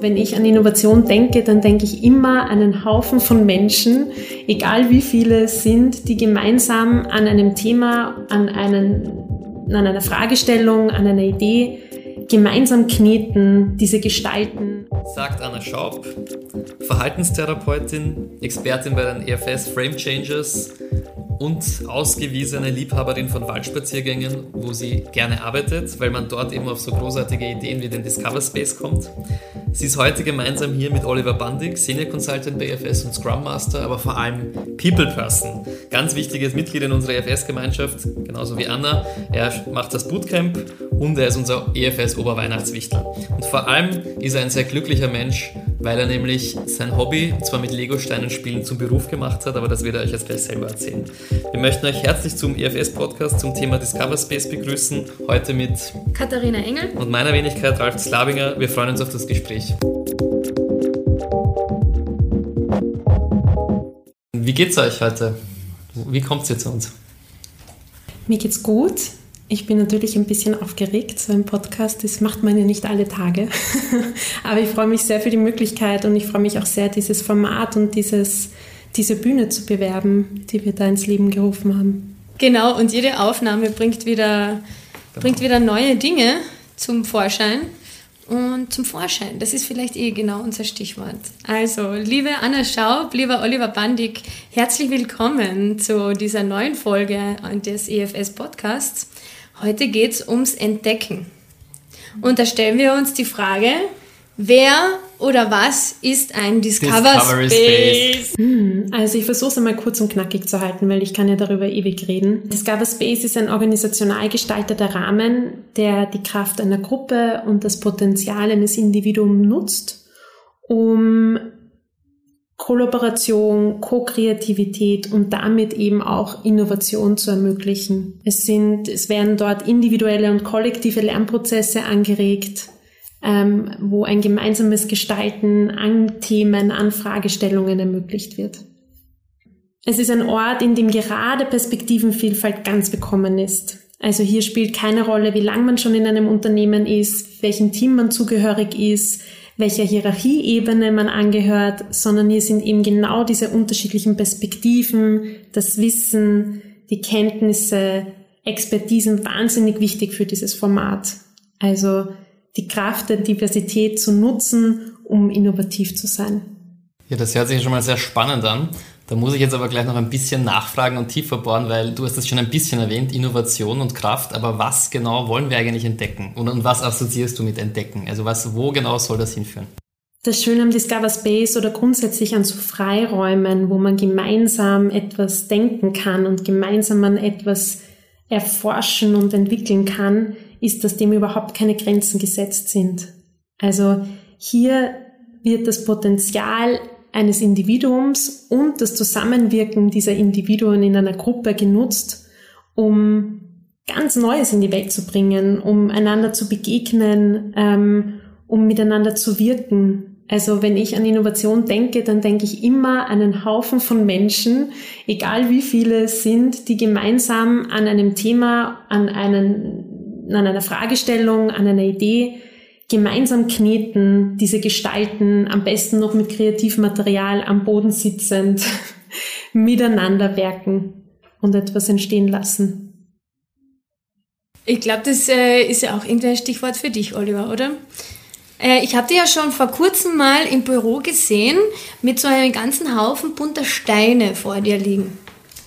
wenn ich an Innovation denke, dann denke ich immer an einen Haufen von Menschen, egal wie viele es sind, die gemeinsam an einem Thema, an, einen, an einer Fragestellung, an einer Idee gemeinsam kneten, diese gestalten. Sagt Anna Schaub, Verhaltenstherapeutin, Expertin bei den EFS Frame Changers und ausgewiesene Liebhaberin von Waldspaziergängen, wo sie gerne arbeitet, weil man dort eben auf so großartige Ideen wie den Discover Space kommt. Sie ist heute gemeinsam hier mit Oliver Bandig, Senior Consultant bei EFS und Scrum Master, aber vor allem People Person. Ganz wichtiges Mitglied in unserer EFS-Gemeinschaft, genauso wie Anna. Er macht das Bootcamp und er ist unser EFS Oberweihnachtswichtel. Und vor allem ist er ein sehr glücklicher Mensch, weil er nämlich sein Hobby zwar mit Lego-Steinen spielen zum Beruf gemacht hat, aber das wird er euch jetzt gleich selber erzählen. Wir möchten euch herzlich zum EFS-Podcast zum Thema Discover Space begrüßen. Heute mit Katharina Engel und meiner Wenigkeit Ralf Slabinger. Wir freuen uns auf das Gespräch. Wie geht's euch heute? Wie kommt ihr zu uns? Mir geht's gut. Ich bin natürlich ein bisschen aufgeregt. So ein Podcast, das macht man ja nicht alle Tage. Aber ich freue mich sehr für die Möglichkeit und ich freue mich auch sehr, dieses Format und dieses diese Bühne zu bewerben, die wir da ins Leben gerufen haben. Genau, und jede Aufnahme bringt wieder, genau. bringt wieder neue Dinge zum Vorschein und zum Vorschein. Das ist vielleicht eh genau unser Stichwort. Also, liebe Anna Schaub, lieber Oliver Bandig, herzlich willkommen zu dieser neuen Folge des EFS Podcasts. Heute geht es ums Entdecken. Und da stellen wir uns die Frage, Wer oder was ist ein Discover Discovery Space? Space. Hm, also ich versuche es einmal kurz und knackig zu halten, weil ich kann ja darüber ewig reden. Discover Space ist ein organisational gestalteter Rahmen, der die Kraft einer Gruppe und das Potenzial eines Individuums nutzt, um Kollaboration, Co-Kreativität und damit eben auch Innovation zu ermöglichen. Es sind, es werden dort individuelle und kollektive Lernprozesse angeregt ähm, wo ein gemeinsames Gestalten an Themen, an Fragestellungen ermöglicht wird. Es ist ein Ort, in dem gerade Perspektivenvielfalt ganz bekommen ist. Also hier spielt keine Rolle, wie lang man schon in einem Unternehmen ist, welchem Team man zugehörig ist, welcher Hierarchieebene man angehört, sondern hier sind eben genau diese unterschiedlichen Perspektiven, das Wissen, die Kenntnisse, Expertisen wahnsinnig wichtig für dieses Format. Also die Kraft der Diversität zu nutzen, um innovativ zu sein. Ja, das hört sich schon mal sehr spannend an. Da muss ich jetzt aber gleich noch ein bisschen nachfragen und tiefer bohren, weil du hast das schon ein bisschen erwähnt, Innovation und Kraft, aber was genau wollen wir eigentlich entdecken? Und, und was assoziierst du mit entdecken? Also was, wo genau soll das hinführen? Das Schöne am Discover Space oder grundsätzlich an so Freiräumen, wo man gemeinsam etwas denken kann und gemeinsam an etwas erforschen und entwickeln kann, ist, dass dem überhaupt keine Grenzen gesetzt sind. Also hier wird das Potenzial eines Individuums und das Zusammenwirken dieser Individuen in einer Gruppe genutzt, um ganz Neues in die Welt zu bringen, um einander zu begegnen, ähm, um miteinander zu wirken. Also wenn ich an Innovation denke, dann denke ich immer an einen Haufen von Menschen, egal wie viele es sind, die gemeinsam an einem Thema, an einen an einer Fragestellung, an einer Idee gemeinsam kneten, diese gestalten, am besten noch mit Kreativmaterial am Boden sitzend, miteinander werken und etwas entstehen lassen. Ich glaube, das äh, ist ja auch irgendwie ein Stichwort für dich, Oliver, oder? Äh, ich habe dich ja schon vor kurzem mal im Büro gesehen mit so einem ganzen Haufen bunter Steine vor dir liegen.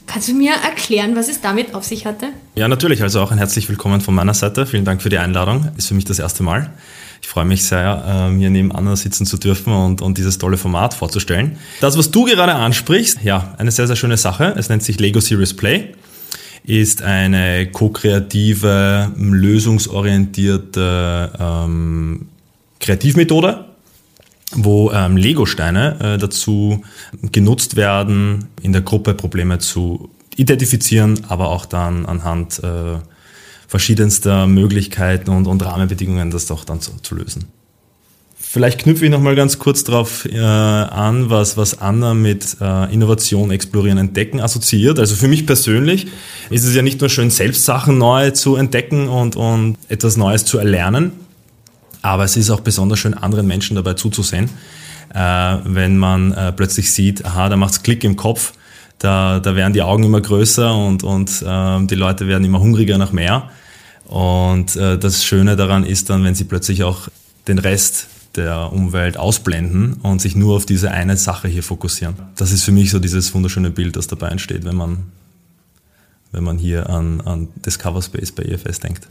Kannst du mir erklären, was es damit auf sich hatte? Ja, natürlich. Also auch ein herzlich willkommen von meiner Seite. Vielen Dank für die Einladung. Ist für mich das erste Mal. Ich freue mich sehr, hier neben Anna sitzen zu dürfen und, und dieses tolle Format vorzustellen. Das, was du gerade ansprichst, ja, eine sehr, sehr schöne Sache. Es nennt sich Lego Series Play ist eine ko-kreative, lösungsorientierte ähm, Kreativmethode, wo ähm, Lego-Steine äh, dazu genutzt werden, in der Gruppe Probleme zu identifizieren, aber auch dann anhand äh, verschiedenster Möglichkeiten und, und Rahmenbedingungen das doch dann zu, zu lösen. Vielleicht knüpfe ich nochmal ganz kurz darauf äh, an, was, was Anna mit äh, Innovation, Explorieren, Entdecken assoziiert. Also für mich persönlich ist es ja nicht nur schön, selbst Sachen neu zu entdecken und, und etwas Neues zu erlernen, Aber es ist auch besonders schön, anderen Menschen dabei zuzusehen, äh, wenn man äh, plötzlich sieht, aha, da macht's Klick im Kopf, da, da werden die Augen immer größer und, und äh, die Leute werden immer hungriger nach mehr. Und äh, das Schöne daran ist dann, wenn sie plötzlich auch den Rest der Umwelt ausblenden und sich nur auf diese eine Sache hier fokussieren. Das ist für mich so dieses wunderschöne Bild, das dabei entsteht, wenn man, wenn man hier an, an Discover Space bei EFS denkt.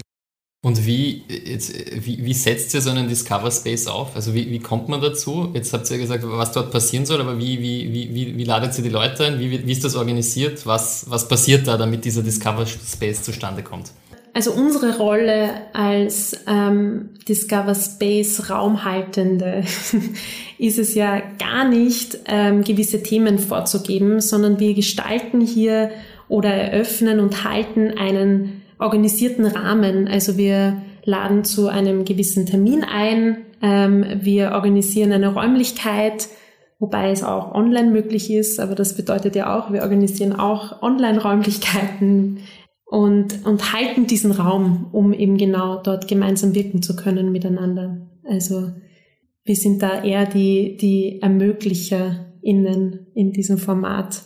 Und wie, jetzt, wie, wie setzt ihr so einen Discover Space auf? Also wie, wie kommt man dazu? Jetzt habt ihr gesagt, was dort passieren soll, aber wie, wie, wie, wie, wie ladet ihr die Leute ein? Wie, wie ist das organisiert? Was, was passiert da, damit dieser Discover Space zustande kommt? Also unsere Rolle als ähm, Discover Space Raumhaltende ist es ja gar nicht, ähm, gewisse Themen vorzugeben, sondern wir gestalten hier oder eröffnen und halten einen organisierten Rahmen. Also wir laden zu einem gewissen Termin ein, ähm, wir organisieren eine Räumlichkeit, wobei es auch online möglich ist, aber das bedeutet ja auch, wir organisieren auch Online-Räumlichkeiten und, und halten diesen Raum, um eben genau dort gemeinsam wirken zu können miteinander. Also wir sind da eher die, die ErmöglicherInnen in diesem Format.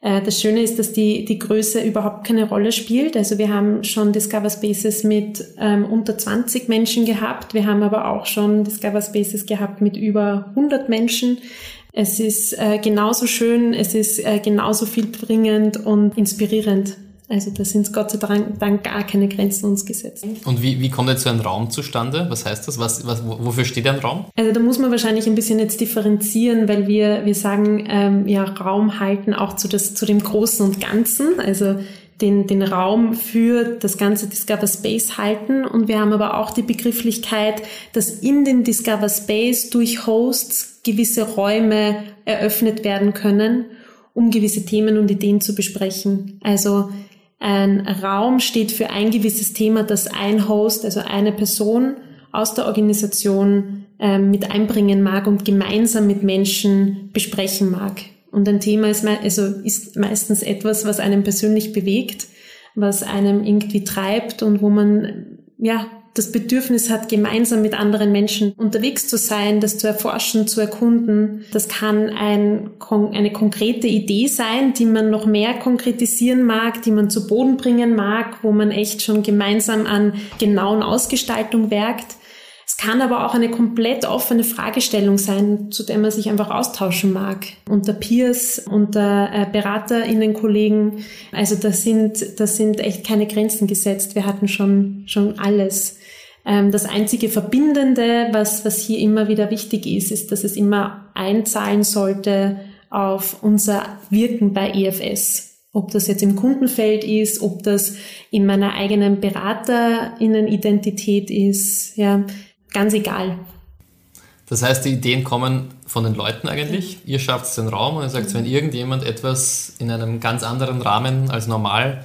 Äh, das Schöne ist, dass die, die Größe überhaupt keine Rolle spielt. Also wir haben schon Discover Spaces mit ähm, unter 20 Menschen gehabt. Wir haben aber auch schon Discover Spaces gehabt mit über 100 Menschen. Es ist äh, genauso schön, es ist äh, genauso viel bringend und inspirierend. Also da sind Gott sei Dank gar keine Grenzen uns gesetzt. Und wie, wie kommt jetzt so ein Raum zustande? Was heißt das? Was, was, wofür steht ein Raum? Also da muss man wahrscheinlich ein bisschen jetzt differenzieren, weil wir, wir sagen, ähm, ja, Raum halten auch zu, das, zu dem Großen und Ganzen. Also den, den Raum für das ganze Discover Space halten. Und wir haben aber auch die Begrifflichkeit, dass in den Discover Space durch Hosts gewisse Räume eröffnet werden können, um gewisse Themen und Ideen zu besprechen. Also ein Raum steht für ein gewisses Thema, das ein Host, also eine Person aus der Organisation ähm, mit einbringen mag und gemeinsam mit Menschen besprechen mag. Und ein Thema ist, also ist meistens etwas, was einem persönlich bewegt, was einem irgendwie treibt und wo man ja das Bedürfnis hat, gemeinsam mit anderen Menschen unterwegs zu sein, das zu erforschen, zu erkunden. Das kann ein, eine konkrete Idee sein, die man noch mehr konkretisieren mag, die man zu Boden bringen mag, wo man echt schon gemeinsam an genauen Ausgestaltung werkt. Es kann aber auch eine komplett offene Fragestellung sein, zu der man sich einfach austauschen mag. Unter Peers, unter äh, BeraterInnen-Kollegen. Also da sind, da sind echt keine Grenzen gesetzt. Wir hatten schon, schon alles. Ähm, das einzige Verbindende, was, was hier immer wieder wichtig ist, ist, dass es immer einzahlen sollte auf unser Wirken bei EFS. Ob das jetzt im Kundenfeld ist, ob das in meiner eigenen BeraterInnen-Identität ist, ja, ganz egal. Das heißt, die Ideen kommen von den Leuten eigentlich. Ihr schafft den Raum und ihr sagt, wenn irgendjemand etwas in einem ganz anderen Rahmen als normal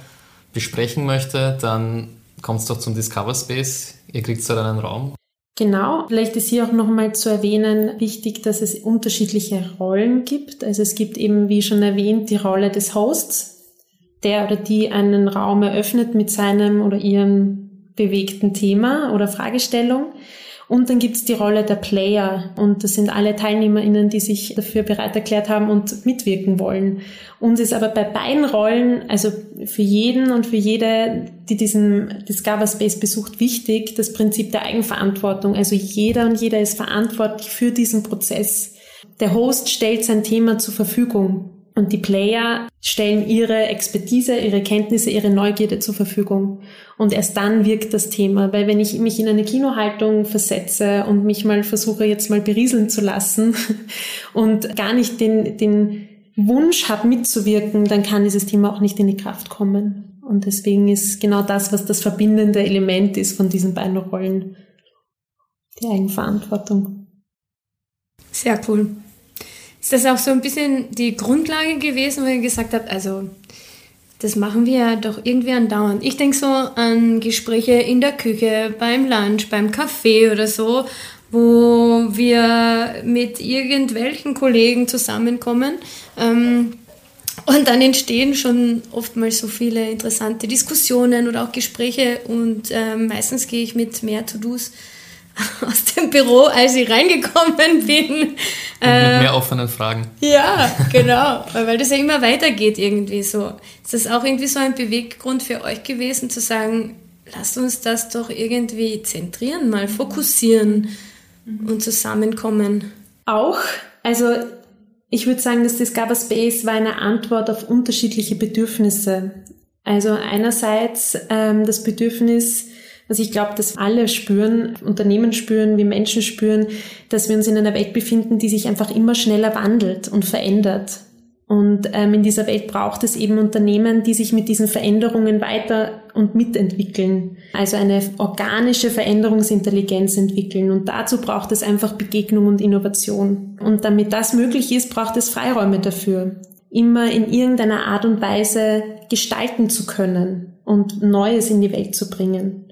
besprechen möchte, dann kommt doch zum Discover Space. Ihr kriegt da einen Raum. Genau, vielleicht ist hier auch nochmal zu erwähnen wichtig, dass es unterschiedliche Rollen gibt. Also es gibt eben, wie schon erwähnt, die Rolle des Hosts, der oder die einen Raum eröffnet mit seinem oder ihrem bewegten Thema oder Fragestellung. Und dann gibt's die Rolle der Player und das sind alle TeilnehmerInnen, die sich dafür bereit erklärt haben und mitwirken wollen. Uns ist aber bei beiden Rollen, also für jeden und für jede, die diesen Discover Space besucht, wichtig, das Prinzip der Eigenverantwortung. Also jeder und jeder ist verantwortlich für diesen Prozess. Der Host stellt sein Thema zur Verfügung und die Player stellen ihre Expertise, ihre Kenntnisse, ihre Neugierde zur Verfügung. Und erst dann wirkt das Thema. Weil wenn ich mich in eine Kinohaltung versetze und mich mal versuche, jetzt mal berieseln zu lassen und gar nicht den, den Wunsch habe, mitzuwirken, dann kann dieses Thema auch nicht in die Kraft kommen. Und deswegen ist genau das, was das verbindende Element ist von diesen beiden Rollen, die Eigenverantwortung. Sehr cool. Ist das auch so ein bisschen die Grundlage gewesen, wo ihr gesagt habt, also das machen wir ja doch irgendwie andauernd. Ich denke so an Gespräche in der Küche, beim Lunch, beim Kaffee oder so, wo wir mit irgendwelchen Kollegen zusammenkommen. Ähm, und dann entstehen schon oftmals so viele interessante Diskussionen oder auch Gespräche und äh, meistens gehe ich mit mehr To-Dos aus dem Büro, als ich reingekommen bin. Und äh, mit mehr offenen Fragen. Ja, genau, weil das ja immer weitergeht irgendwie so. Ist das auch irgendwie so ein Beweggrund für euch gewesen, zu sagen, lasst uns das doch irgendwie zentrieren, mal fokussieren und zusammenkommen? Auch, also ich würde sagen, das Discover Space war eine Antwort auf unterschiedliche Bedürfnisse. Also einerseits ähm, das Bedürfnis, also ich glaube, dass alle spüren, Unternehmen spüren, wir Menschen spüren, dass wir uns in einer Welt befinden, die sich einfach immer schneller wandelt und verändert. Und ähm, in dieser Welt braucht es eben Unternehmen, die sich mit diesen Veränderungen weiter und mitentwickeln. Also eine organische Veränderungsintelligenz entwickeln. Und dazu braucht es einfach Begegnung und Innovation. Und damit das möglich ist, braucht es Freiräume dafür. Immer in irgendeiner Art und Weise gestalten zu können und Neues in die Welt zu bringen.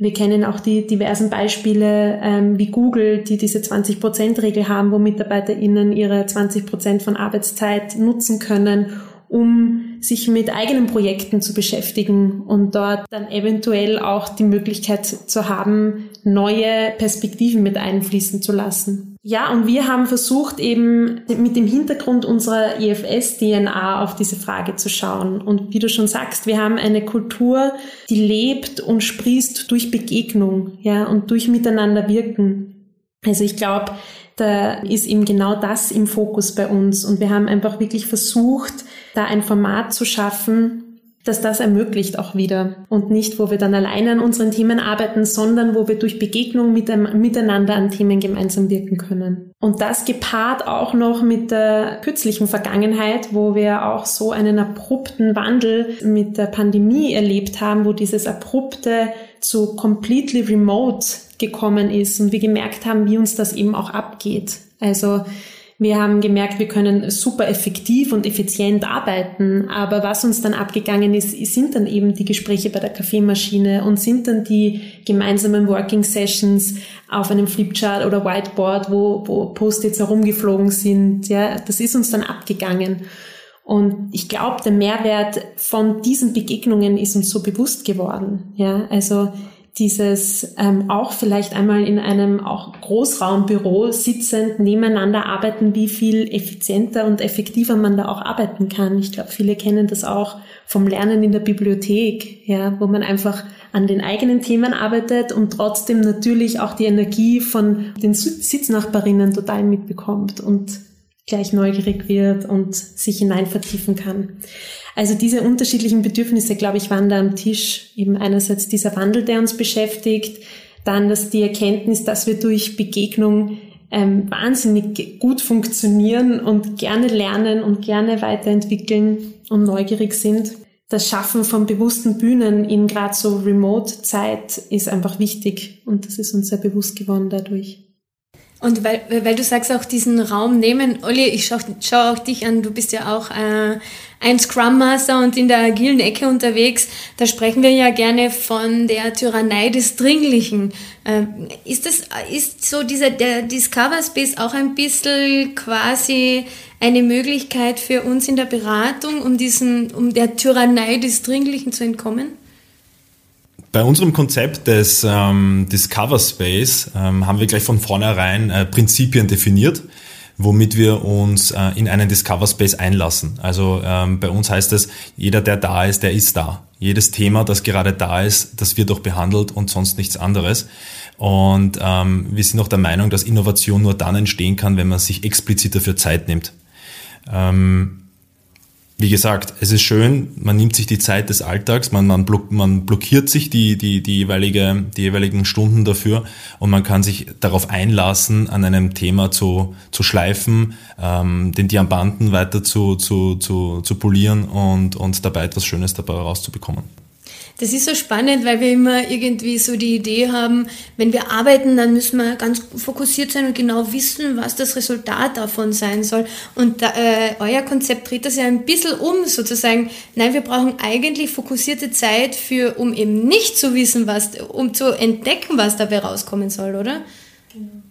Wir kennen auch die diversen Beispiele ähm, wie Google, die diese 20-Prozent-Regel haben, wo MitarbeiterInnen ihre 20 Prozent von Arbeitszeit nutzen können, um sich mit eigenen Projekten zu beschäftigen und dort dann eventuell auch die Möglichkeit zu haben, neue Perspektiven mit einfließen zu lassen. Ja, und wir haben versucht, eben mit dem Hintergrund unserer EFS-DNA auf diese Frage zu schauen. Und wie du schon sagst, wir haben eine Kultur, die lebt und sprießt durch Begegnung, ja, und durch Miteinander wirken. Also ich glaube, da ist eben genau das im Fokus bei uns. Und wir haben einfach wirklich versucht, da ein Format zu schaffen, dass das ermöglicht auch wieder und nicht, wo wir dann alleine an unseren Themen arbeiten, sondern wo wir durch Begegnung mit einem, miteinander an Themen gemeinsam wirken können. Und das gepaart auch noch mit der kürzlichen Vergangenheit, wo wir auch so einen abrupten Wandel mit der Pandemie erlebt haben, wo dieses abrupte zu completely remote gekommen ist und wir gemerkt haben, wie uns das eben auch abgeht. Also wir haben gemerkt, wir können super effektiv und effizient arbeiten, aber was uns dann abgegangen ist, sind dann eben die Gespräche bei der Kaffeemaschine und sind dann die gemeinsamen Working Sessions auf einem Flipchart oder Whiteboard, wo, wo Post-its herumgeflogen sind. Ja, das ist uns dann abgegangen. Und ich glaube, der Mehrwert von diesen Begegnungen ist uns so bewusst geworden. Ja, also dieses ähm, auch vielleicht einmal in einem auch Großraumbüro sitzend nebeneinander arbeiten, wie viel effizienter und effektiver man da auch arbeiten kann. Ich glaube, viele kennen das auch vom Lernen in der Bibliothek, ja, wo man einfach an den eigenen Themen arbeitet und trotzdem natürlich auch die Energie von den Sitznachbarinnen total mitbekommt und gleich neugierig wird und sich hinein vertiefen kann. Also diese unterschiedlichen Bedürfnisse, glaube ich, waren da am Tisch. Eben einerseits dieser Wandel, der uns beschäftigt, dann dass die Erkenntnis, dass wir durch Begegnung ähm, wahnsinnig gut funktionieren und gerne lernen und gerne weiterentwickeln und neugierig sind. Das Schaffen von bewussten Bühnen in gerade so Remote-Zeit ist einfach wichtig und das ist uns sehr bewusst geworden dadurch. Und weil, weil du sagst auch diesen Raum nehmen, Olli, ich schaue schau auch dich an, du bist ja auch äh, ein Scrum Master und in der agilen Ecke unterwegs. Da sprechen wir ja gerne von der Tyrannei des Dringlichen. Äh, ist das, ist so dieser, der Discover Space auch ein bisschen quasi eine Möglichkeit für uns in der Beratung, um diesen, um der Tyrannei des Dringlichen zu entkommen? Bei unserem Konzept des ähm, Discover Space ähm, haben wir gleich von vornherein äh, Prinzipien definiert, womit wir uns äh, in einen Discover Space einlassen. Also ähm, bei uns heißt es, jeder, der da ist, der ist da. Jedes Thema, das gerade da ist, das wird auch behandelt und sonst nichts anderes. Und ähm, wir sind auch der Meinung, dass Innovation nur dann entstehen kann, wenn man sich explizit dafür Zeit nimmt. Ähm, wie gesagt, es ist schön, man nimmt sich die Zeit des Alltags, man, man, block, man blockiert sich die, die, die, jeweilige, die jeweiligen Stunden dafür und man kann sich darauf einlassen, an einem Thema zu, zu schleifen, ähm, den Diamanten weiter zu, zu, zu, zu polieren und, und dabei etwas Schönes dabei rauszubekommen. Das ist so spannend, weil wir immer irgendwie so die Idee haben, wenn wir arbeiten, dann müssen wir ganz fokussiert sein und genau wissen, was das Resultat davon sein soll. Und da, äh, euer Konzept dreht das ja ein bisschen um, sozusagen. Nein, wir brauchen eigentlich fokussierte Zeit für, um eben nicht zu wissen, was, um zu entdecken, was dabei rauskommen soll, oder? Genau.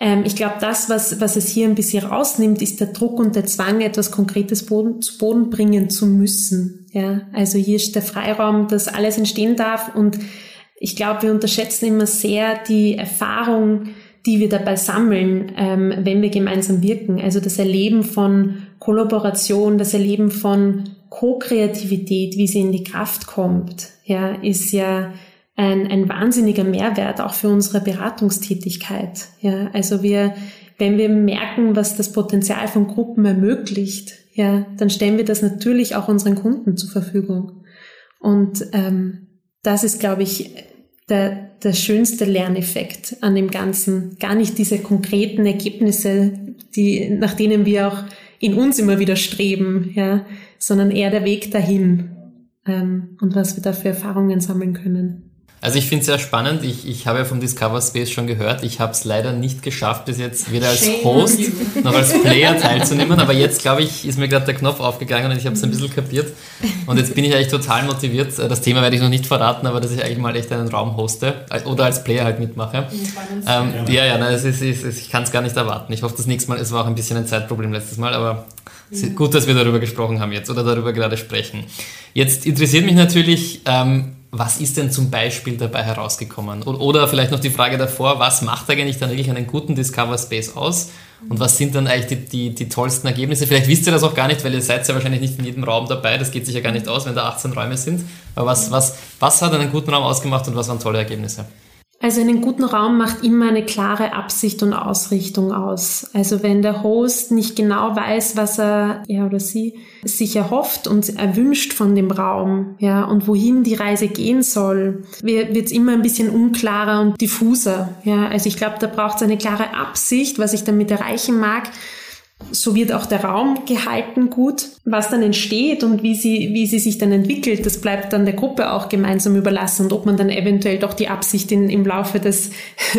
Ähm, ich glaube, das, was, was es hier ein bisschen rausnimmt, ist der Druck und der Zwang, etwas Konkretes Boden, zu Boden bringen zu müssen. Ja, also hier ist der Freiraum, dass alles entstehen darf und Ich glaube, wir unterschätzen immer sehr die Erfahrung, die wir dabei sammeln, ähm, wenn wir gemeinsam wirken. Also das Erleben von Kollaboration, das Erleben von Co-Kreativität, wie sie in die Kraft kommt, ja, ist ja ein, ein wahnsinniger Mehrwert auch für unsere Beratungstätigkeit. Ja, also wir, wenn wir merken, was das Potenzial von Gruppen ermöglicht, ja, dann stellen wir das natürlich auch unseren Kunden zur Verfügung. Und ähm, das ist, glaube ich, der, der schönste Lerneffekt an dem Ganzen. Gar nicht diese konkreten Ergebnisse, die, nach denen wir auch in uns immer wieder streben, ja, sondern eher der Weg dahin ähm, und was wir da für Erfahrungen sammeln können. Also ich finde es sehr spannend. Ich, ich habe ja vom Discover Space schon gehört. Ich habe es leider nicht geschafft, bis jetzt weder als Host noch als Player teilzunehmen. Aber jetzt, glaube ich, ist mir gerade der Knopf aufgegangen und ich habe es ein bisschen kapiert. Und jetzt bin ich eigentlich total motiviert. Das Thema werde ich noch nicht verraten, aber dass ich eigentlich mal echt einen Raum hoste oder als Player halt mitmache. Ähm, ja, ja, nein, es ist, es ist, ich kann es gar nicht erwarten. Ich hoffe, das nächste Mal, es war auch ein bisschen ein Zeitproblem letztes Mal, aber gut, dass wir darüber gesprochen haben jetzt oder darüber gerade sprechen. Jetzt interessiert mich natürlich, ähm, was ist denn zum Beispiel dabei herausgekommen? Oder vielleicht noch die Frage davor, was macht eigentlich dann wirklich einen guten Discover Space aus? Und was sind dann eigentlich die, die, die tollsten Ergebnisse? Vielleicht wisst ihr das auch gar nicht, weil ihr seid ja wahrscheinlich nicht in jedem Raum dabei. Das geht sich ja gar nicht aus, wenn da 18 Räume sind. Aber was, was, was hat einen guten Raum ausgemacht und was waren tolle Ergebnisse? Also einen guten Raum macht immer eine klare Absicht und Ausrichtung aus. Also wenn der Host nicht genau weiß, was er, er oder sie sich erhofft und erwünscht von dem Raum, ja, und wohin die Reise gehen soll, wird es immer ein bisschen unklarer und diffuser, ja. Also ich glaube, da braucht es eine klare Absicht, was ich damit erreichen mag so wird auch der Raum gehalten gut. Was dann entsteht und wie sie, wie sie sich dann entwickelt, das bleibt dann der Gruppe auch gemeinsam überlassen und ob man dann eventuell doch die Absicht in, im Laufe des,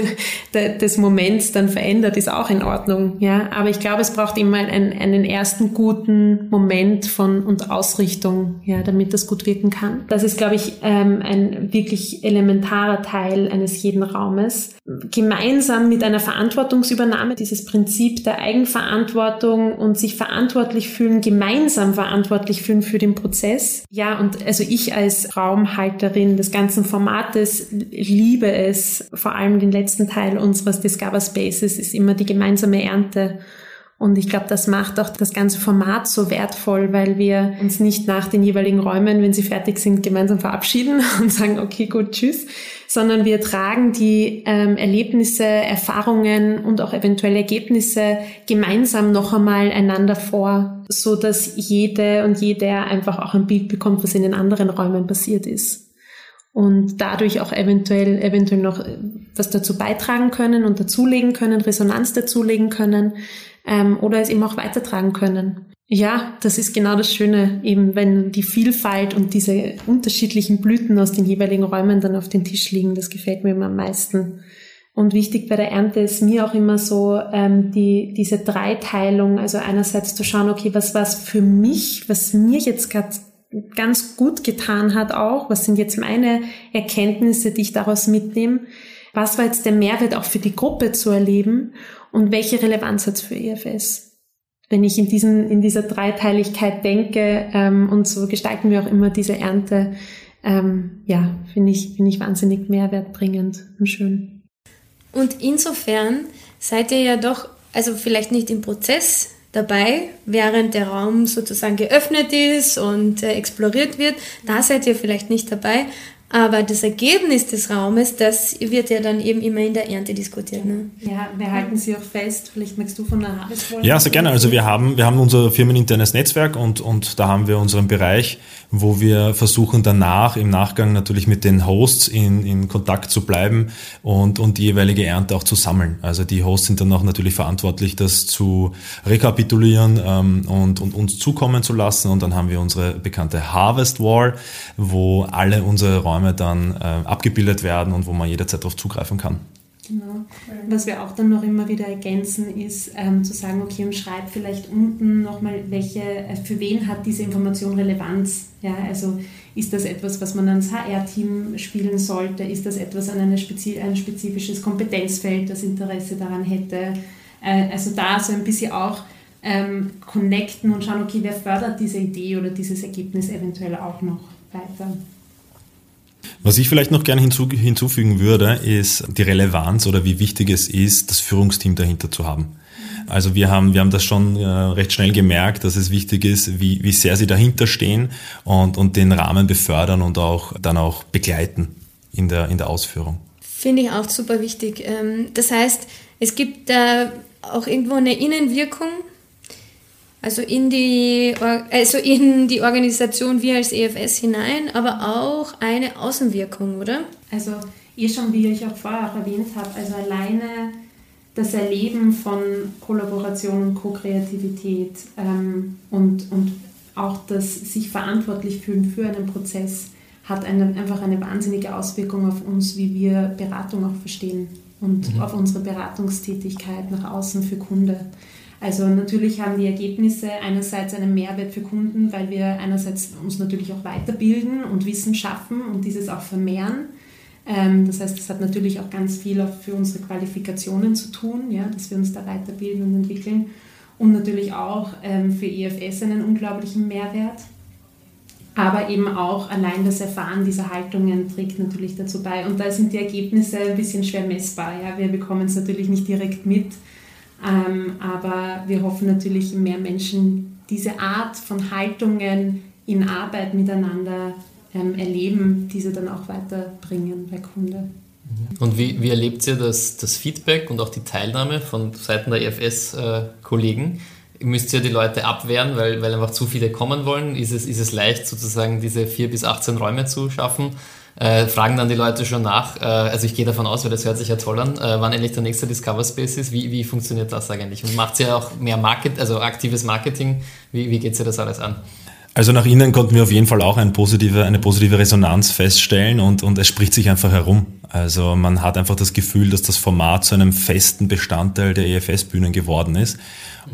des Moments dann verändert, ist auch in Ordnung. Ja, aber ich glaube, es braucht immer einen, einen ersten guten Moment von und Ausrichtung, ja, damit das gut wirken kann. Das ist, glaube ich, ähm, ein wirklich elementarer Teil eines jeden Raumes. Gemeinsam mit einer Verantwortungsübernahme, dieses Prinzip der Eigenverantwortung Verantwortung und sich verantwortlich fühlen, gemeinsam verantwortlich fühlen für den Prozess. Ja, und also ich als Raumhalterin des ganzen Formates liebe es, vor allem den letzten Teil unseres Discover Spaces ist immer die gemeinsame Ernte. Und ich glaube, das macht auch das ganze Format so wertvoll, weil wir uns nicht nach den jeweiligen Räumen, wenn sie fertig sind, gemeinsam verabschieden und sagen, okay, gut, tschüss, sondern wir tragen die ähm, Erlebnisse, Erfahrungen und auch eventuelle Ergebnisse gemeinsam noch einmal einander vor, so dass jede und jeder einfach auch ein Bild bekommt, was in den anderen Räumen passiert ist. Und dadurch auch eventuell, eventuell noch äh, was dazu beitragen können und dazulegen können, Resonanz dazulegen können ähm, oder es eben auch weitertragen können. Ja, das ist genau das Schöne, eben wenn die Vielfalt und diese unterschiedlichen Blüten aus den jeweiligen Räumen dann auf den Tisch liegen. Das gefällt mir immer am meisten. Und wichtig bei der Ernte ist mir auch immer so ähm, die diese Dreiteilung, also einerseits zu schauen, okay, was was für mich, was mir jetzt gerade ganz gut getan hat auch, was sind jetzt meine Erkenntnisse, die ich daraus mitnehme, was war jetzt der Mehrwert auch für die Gruppe zu erleben und welche Relevanz hat es für EFS? Wenn ich in, diesen, in dieser Dreiteiligkeit denke ähm, und so gestalten wir auch immer diese Ernte, ähm, ja, finde ich, finde ich wahnsinnig mehrwertbringend und schön. Und insofern seid ihr ja doch, also vielleicht nicht im Prozess dabei, während der Raum sozusagen geöffnet ist und äh, exploriert wird. Da seid ihr vielleicht nicht dabei, aber das Ergebnis des Raumes, das wird ja dann eben immer in der Ernte diskutiert. Ne? Ja, wir halten sie auch fest. Vielleicht magst du von der Harvestwall. Ja, sehr gerne. Also wir haben, wir haben unser firmeninternes Netzwerk und, und da haben wir unseren Bereich, wo wir versuchen danach, im Nachgang natürlich mit den Hosts in, in Kontakt zu bleiben und, und die jeweilige Ernte auch zu sammeln. Also die Hosts sind dann auch natürlich verantwortlich, das zu rekapitulieren ähm, und, und uns zukommen zu lassen. Und dann haben wir unsere bekannte Harvest Wall, wo alle unsere Räume Räume dann äh, abgebildet werden und wo man jederzeit darauf zugreifen kann. Genau. Was wir auch dann noch immer wieder ergänzen, ist ähm, zu sagen, okay, und schreib vielleicht unten nochmal, welche, äh, für wen hat diese Information Relevanz? Ja, also ist das etwas, was man ans HR-Team spielen sollte? Ist das etwas an eine spezi ein spezifisches Kompetenzfeld, das Interesse daran hätte? Äh, also da so ein bisschen auch ähm, connecten und schauen, okay, wer fördert diese Idee oder dieses Ergebnis eventuell auch noch weiter. Was ich vielleicht noch gerne hinzu, hinzufügen würde, ist die Relevanz oder wie wichtig es ist, das Führungsteam dahinter zu haben. Also wir haben, wir haben das schon äh, recht schnell gemerkt, dass es wichtig ist, wie, wie sehr sie dahinter stehen und, und den Rahmen befördern und auch dann auch begleiten in der, in der Ausführung. Finde ich auch super wichtig. Ähm, das heißt, es gibt da auch irgendwo eine Innenwirkung, also in die, also in die Organisation wir als EFS hinein, aber auch eine Außenwirkung, oder? Also ihr schon, wie ich auch vorher auch erwähnt habe, also alleine das Erleben von Kollaboration und Co-Kreativität ähm, und, und auch das sich verantwortlich fühlen für einen Prozess hat eine, einfach eine wahnsinnige Auswirkung auf uns, wie wir Beratung auch verstehen und mhm. auf unsere Beratungstätigkeit nach außen für Kunde. Also natürlich haben die Ergebnisse einerseits einen Mehrwert für Kunden, weil wir einerseits uns natürlich auch weiterbilden und Wissen schaffen und dieses auch vermehren. Ähm, das heißt, es hat natürlich auch ganz viel für unsere Qualifikationen zu tun, ja, dass wir uns da weiterbilden und entwickeln. Und natürlich auch ähm, für EFS einen unglaublichen Mehrwert. Aber eben auch allein das Erfahren dieser Haltungen trägt natürlich dazu bei. Und da sind die Ergebnisse ein bisschen schwer messbar. Ja. Wir bekommen es natürlich nicht direkt mit, ähm, aber wir hoffen natürlich, mehr Menschen diese Art von Haltungen in Arbeit miteinander ähm, erleben, diese dann auch weiterbringen bei Kunde. Und wie, wie erlebt ihr das, das Feedback und auch die Teilnahme von Seiten der EFS-Kollegen? Äh, Müsst ihr die Leute abwehren, weil, weil einfach zu viele kommen wollen? Ist es, ist es leicht, sozusagen diese 4 bis 18 Räume zu schaffen? Äh, fragen dann die Leute schon nach. Äh, also ich gehe davon aus, weil das hört sich ja toll an, äh, wann endlich der nächste Discover Space ist. Wie, wie funktioniert das eigentlich? Und macht ihr auch mehr Market, also aktives Marketing? Wie, wie geht ihr das alles an? Also nach innen konnten wir auf jeden Fall auch eine positive, eine positive Resonanz feststellen und, und es spricht sich einfach herum. Also man hat einfach das Gefühl, dass das Format zu einem festen Bestandteil der EFS-Bühnen geworden ist.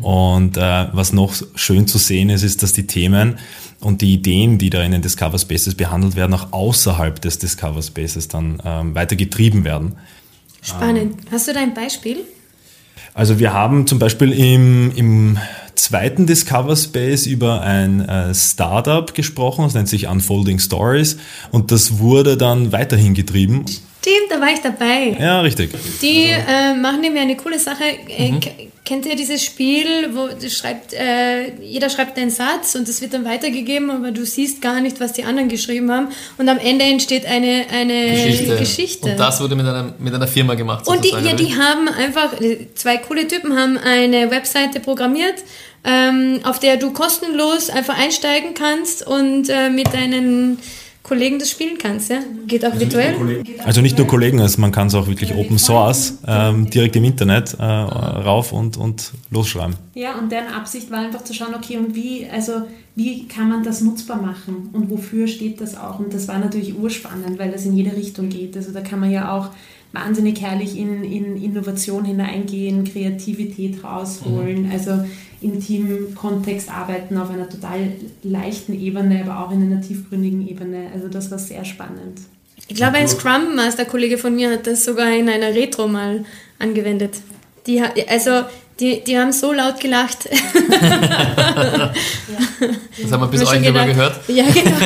Und äh, was noch schön zu sehen ist, ist, dass die Themen und die Ideen, die da in den Discover Spaces behandelt werden, auch außerhalb des Discover Spaces dann ähm, weiter getrieben werden. Spannend. Hast du da ein Beispiel? Also wir haben zum Beispiel im, im zweiten Discover Space über ein äh, Startup gesprochen, das nennt sich Unfolding Stories und das wurde dann weiterhin getrieben. Stimmt, da war ich dabei. Ja, richtig. Die äh, machen nämlich eine coole Sache. Äh, mhm. Kennt ihr dieses Spiel, wo schreibt, äh, jeder schreibt einen Satz und es wird dann weitergegeben, aber du siehst gar nicht, was die anderen geschrieben haben und am Ende entsteht eine, eine Geschichte. Geschichte. Und das wurde mit einer, mit einer Firma gemacht. Und die, ja, die haben einfach, zwei coole Typen haben eine Webseite programmiert, ähm, auf der du kostenlos einfach einsteigen kannst und äh, mit deinen Kollegen das spielen kannst, ja? Geht auch also virtuell? Nicht also nicht nur Kollegen, also man kann es auch wirklich Open Source ähm, direkt im Internet äh, rauf und, und losschreiben. Ja, und deren Absicht war einfach zu schauen, okay, und wie, also wie kann man das nutzbar machen und wofür steht das auch? Und das war natürlich urspannend, weil das in jede Richtung geht. Also da kann man ja auch wahnsinnig herrlich in, in Innovation hineingehen, Kreativität rausholen. Mhm. Also im Teamkontext arbeiten auf einer total leichten Ebene, aber auch in einer tiefgründigen Ebene. Also das war sehr spannend. Ich glaube, ein Scrum Master Kollege von mir hat das sogar in einer Retro mal angewendet. Die, also die, die haben so laut gelacht. Das haben wir bis euch drüber gehört. Ja, genau.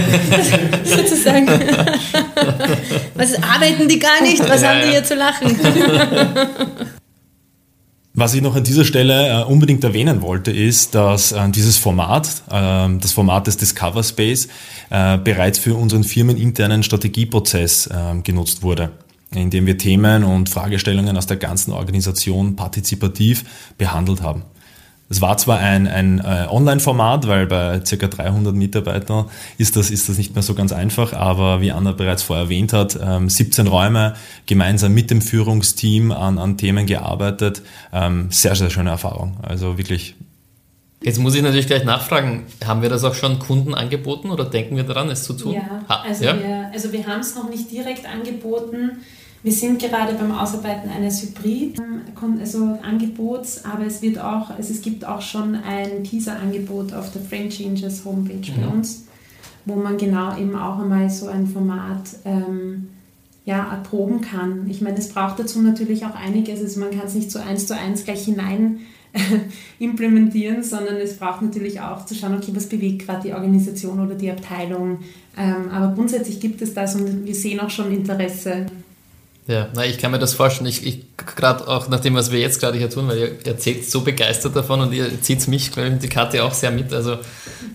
Sozusagen. Was arbeiten die gar nicht? Was ja, haben die hier zu lachen? Was ich noch an dieser Stelle äh, unbedingt erwähnen wollte, ist, dass äh, dieses Format, äh, das Format des Discover Space, äh, bereits für unseren firmeninternen Strategieprozess äh, genutzt wurde, indem wir Themen und Fragestellungen aus der ganzen Organisation partizipativ behandelt haben. Es war zwar ein, ein äh, Online-Format, weil bei ca. 300 Mitarbeitern ist das, ist das nicht mehr so ganz einfach, aber wie Anna bereits vorher erwähnt hat, ähm, 17 Räume gemeinsam mit dem Führungsteam an, an Themen gearbeitet. Ähm, sehr, sehr schöne Erfahrung. Also wirklich Jetzt muss ich natürlich gleich nachfragen, haben wir das auch schon Kunden angeboten oder denken wir daran, es zu tun? Ja, also, ja? Wir, also wir haben es noch nicht direkt angeboten. Wir sind gerade beim Ausarbeiten eines Hybrid-Angebots, ähm, aber es, wird auch, also es gibt auch schon ein Teaser-Angebot auf der Frame Changes Homepage mhm. bei uns, wo man genau eben auch einmal so ein Format ähm, ja, erproben kann. Ich meine, es braucht dazu natürlich auch einiges, also man kann es nicht so eins zu eins gleich hinein implementieren, sondern es braucht natürlich auch zu schauen, okay, was bewegt gerade die Organisation oder die Abteilung. Ähm, aber grundsätzlich gibt es das und wir sehen auch schon Interesse. Ja, na, ich kann mir das vorstellen. Ich, ich gerade auch nach dem, was wir jetzt gerade hier tun, weil ihr erzählt so begeistert davon und ihr zieht mich, glaube ich, die Karte auch sehr mit. Also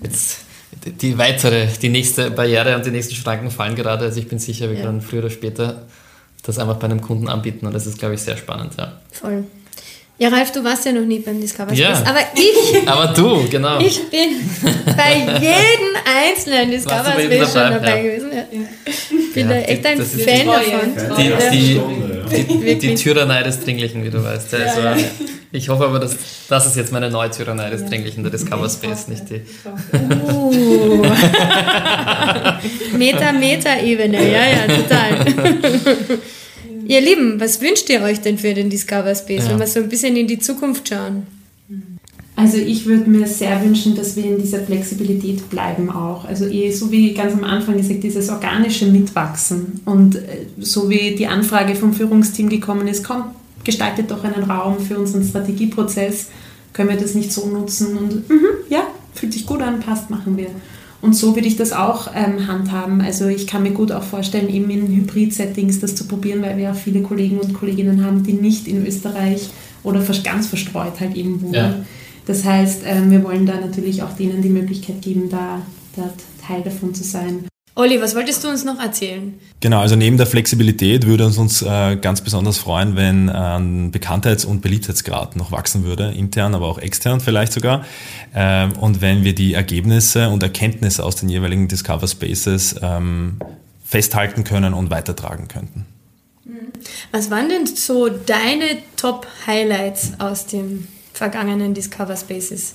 jetzt die weitere, die nächste Barriere und die nächsten Schranken fallen gerade. Also ich bin sicher, wir ja. können früher oder später das einfach bei einem Kunden anbieten und das ist, glaube ich, sehr spannend. Ja. Voll. Ja, Ralf, du warst ja noch nie beim Discover Space. Ja. Aber ich. aber du, genau. Ich bin bei jedem einzelnen Discover Space schon dabei ja. gewesen. Ja. Ich bin ja, da echt ein Fan davon. Die, die, die, die, Tyrannei des Dringlichen, wie du weißt. Also, ich hoffe aber, dass das ist jetzt meine neue Tyrannei des Dringlichen, der Discover Space, nicht die. Uh. Meta-Meta-Ebene, ja, ja, total. Ihr Lieben, was wünscht ihr euch denn für den Discover Space, ja. wenn wir so ein bisschen in die Zukunft schauen? Also ich würde mir sehr wünschen, dass wir in dieser Flexibilität bleiben auch. Also eh, so wie ganz am Anfang gesagt, dieses organische Mitwachsen und äh, so wie die Anfrage vom Führungsteam gekommen ist, komm, gestaltet doch einen Raum für unseren Strategieprozess, können wir das nicht so nutzen und mm ja, fühlt sich gut an, passt, machen wir. Und so würde ich das auch ähm, handhaben. Also ich kann mir gut auch vorstellen, eben in Hybrid-Settings das zu probieren, weil wir auch viele Kollegen und Kolleginnen haben, die nicht in Österreich oder ganz verstreut halt eben wohnen. Ja. Das heißt, ähm, wir wollen da natürlich auch denen die Möglichkeit geben, da, da Teil davon zu sein. Olli, was wolltest du uns noch erzählen? Genau, also neben der Flexibilität würde uns uns äh, ganz besonders freuen, wenn ein Bekanntheits- und Beliebtheitsgrad noch wachsen würde, intern, aber auch extern vielleicht sogar. Ähm, und wenn wir die Ergebnisse und Erkenntnisse aus den jeweiligen Discover Spaces ähm, festhalten können und weitertragen könnten. Was waren denn so deine Top-Highlights aus den vergangenen Discover Spaces?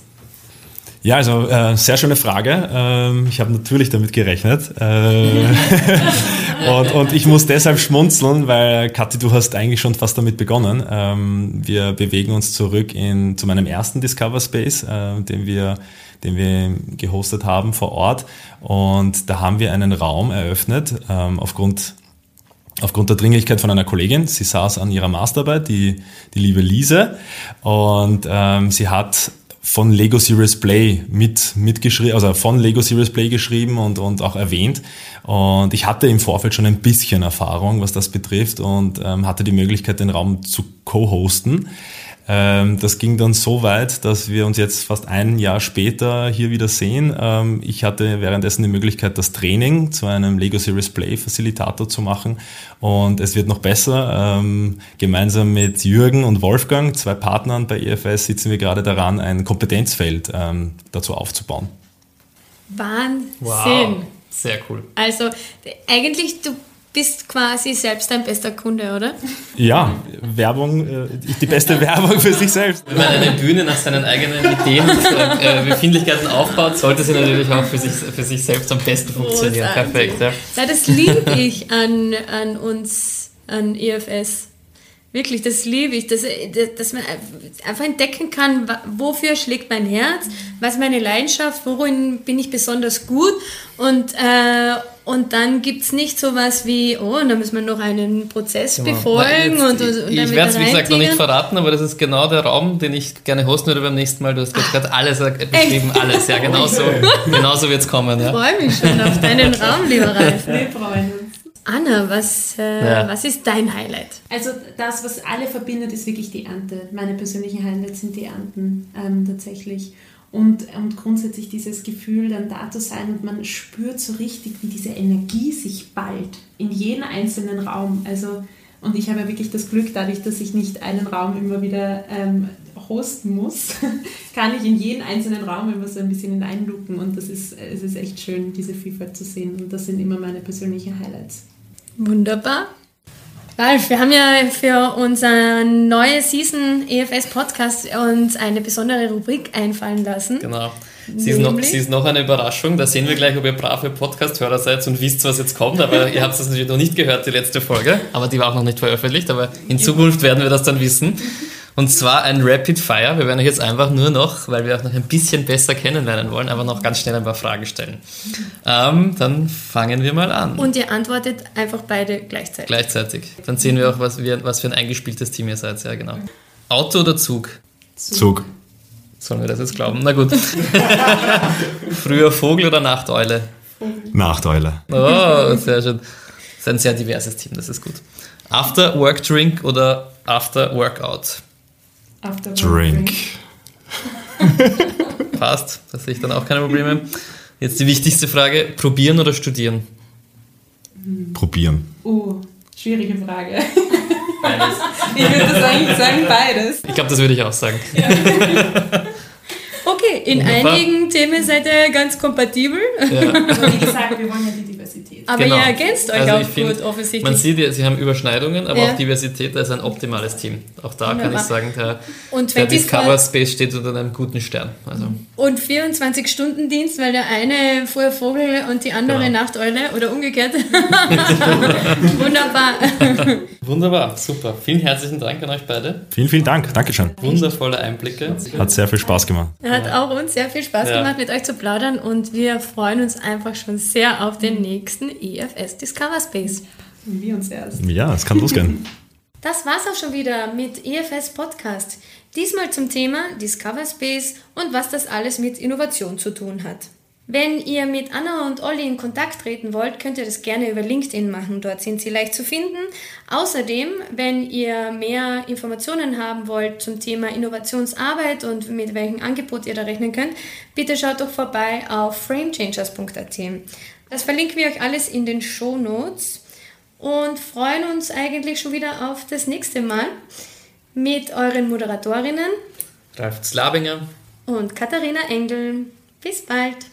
Ja, also äh, sehr schöne Frage. Ähm, ich habe natürlich damit gerechnet. Äh, und, und ich muss deshalb schmunzeln, weil Kathi, du hast eigentlich schon fast damit begonnen. Ähm, wir bewegen uns zurück in, zu meinem ersten Discover Space, äh, den wir den wir gehostet haben vor Ort. Und da haben wir einen Raum eröffnet, ähm, aufgrund aufgrund der Dringlichkeit von einer Kollegin. Sie saß an ihrer Masterarbeit, die, die liebe Lise, und ähm, sie hat von Lego Serious Play mit, mitgeschrieben, also von Lego Serious Play geschrieben und, und auch erwähnt. Und ich hatte im Vorfeld schon ein bisschen Erfahrung, was das betrifft und ähm, hatte die Möglichkeit, den Raum zu co-hosten. Ähm, das ging dann so weit, dass wir uns jetzt fast ein Jahr später hier wieder sehen. Ähm, ich hatte währenddessen die Möglichkeit, das Training zu einem Lego Series Play Facilitator zu machen. Und es wird noch besser. Ähm, gemeinsam mit Jürgen und Wolfgang, zwei Partnern bei EFS, sitzen wir gerade daran, ein Kompetenzfeld dazu aufzubauen. Wahnsinn. Wow. Sehr cool. Also eigentlich, du bist quasi selbst dein bester Kunde, oder? Ja, Werbung, äh, die beste Werbung für sich selbst. Wenn man eine Bühne nach seinen eigenen Ideen und äh, Befindlichkeiten aufbaut, sollte sie natürlich auch für sich, für sich selbst am besten funktionieren. Großartig. Perfekt. Ja. ja das liebe ich an, an uns, an EFS. Wirklich, das liebe ich, dass, dass man einfach entdecken kann, wofür schlägt mein Herz, was ist meine Leidenschaft, worin bin ich besonders gut und, äh, und dann gibt es nicht so was wie, oh, da müssen wir noch einen Prozess genau. befolgen. Jetzt, und, und, ich werde es, wie gesagt, noch nicht verraten, aber das ist genau der Raum, den ich gerne hosten würde beim nächsten Mal. Du hast gerade alles beschrieben, alles. Ja, genau so, genau so wird es kommen. Ja. Ich freue mich schon auf deinen Raum, lieber Ralf. Wir freuen uns. Anna, was, äh, ja. was ist dein Highlight? Also das, was alle verbindet, ist wirklich die Ernte. Meine persönlichen Highlights sind die Ernten ähm, tatsächlich. Und, und grundsätzlich dieses Gefühl, dann da zu sein und man spürt so richtig, wie diese Energie sich ballt in jeden einzelnen Raum. Also, und ich habe ja wirklich das Glück, dadurch, dass ich nicht einen Raum immer wieder ähm, hosten muss, kann ich in jeden einzelnen Raum immer so ein bisschen hineinlucken und das ist, es ist echt schön, diese Vielfalt zu sehen und das sind immer meine persönlichen Highlights. Wunderbar. Ralf, wir haben ja für unsere neue Season EFS Podcast uns eine besondere Rubrik einfallen lassen. Genau. Sie ist, noch, sie ist noch eine Überraschung. Da sehen wir gleich, ob ihr brave Podcast-Hörer seid und wisst, was jetzt kommt. Aber ihr habt es natürlich noch nicht gehört, die letzte Folge. Aber die war auch noch nicht veröffentlicht. Aber in Zukunft werden wir das dann wissen. Und zwar ein Rapid Fire. Wir werden euch jetzt einfach nur noch, weil wir auch noch ein bisschen besser kennenlernen wollen, aber noch ganz schnell ein paar Fragen stellen. Ähm, dann fangen wir mal an. Und ihr antwortet einfach beide gleichzeitig. Gleichzeitig. Dann sehen wir auch, was, wir, was für ein eingespieltes Team ihr seid. Ja, genau. Auto oder Zug? Zug. Sollen wir das jetzt glauben? Na gut. Früher Vogel oder Nachteule? Nachteule. Oh, sehr schön. Das ist ein sehr diverses Team, das ist gut. After Work Drink oder After Workout? After Drink. Passt, da sehe ich dann auch keine Probleme. Jetzt die wichtigste Frage: Probieren oder studieren? Probieren. Uh, schwierige Frage. Beides. Ich würde das eigentlich sagen, beides. Ich glaube, das würde ich auch sagen. Okay, in Wunderbar. einigen Themen seid ihr ganz kompatibel, Ja. Aber wie gesagt, wir wollen ja die Diversität. aber Genau. ihr ergänzt euch Also auch find, gut, offensichtlich. Man sieht ja, sie haben Überschneidungen, aber Ja. auch Diversität, da ist ein optimales Team. Auch da kann Wunderbar. ich sagen, der, Und der 24 Discover Space steht unter einem guten Stern. Also, Und 24-Stunden-Dienst, weil der eine vorher Vogel und die andere Genau. Nachteule oder umgekehrt. Wunderbar. wunderbar, super. Vielen herzlichen Dank an euch beide. Vielen, vielen Dank. Dankeschön. Wundervolle Einblicke. Hat sehr viel Spaß gemacht. Hat auch uns sehr viel Spaß Ja. gemacht, mit euch zu plaudern und wir freuen uns einfach schon sehr auf den nächsten EFS Discover Space. Wir uns erst. Ja, es kann losgehen. Das war's auch schon wieder mit EFS Podcast. Diesmal zum Thema Discover Space und was das alles mit Innovation zu tun hat. Wenn ihr mit Anna und Olli in Kontakt treten wollt, könnt ihr das gerne über LinkedIn machen. Dort sind sie leicht zu finden. Außerdem, wenn ihr mehr Informationen haben wollt zum Thema Innovationsarbeit und mit welchem Angebot ihr da rechnen könnt, bitte schaut doch vorbei auf framechangers.at. Das verlinken wir euch alles in den Show Notes und freuen uns eigentlich schon wieder auf das nächste Mal mit euren Moderatorinnen Ralf Zlabinger. und Katharina Engel. Bis bald!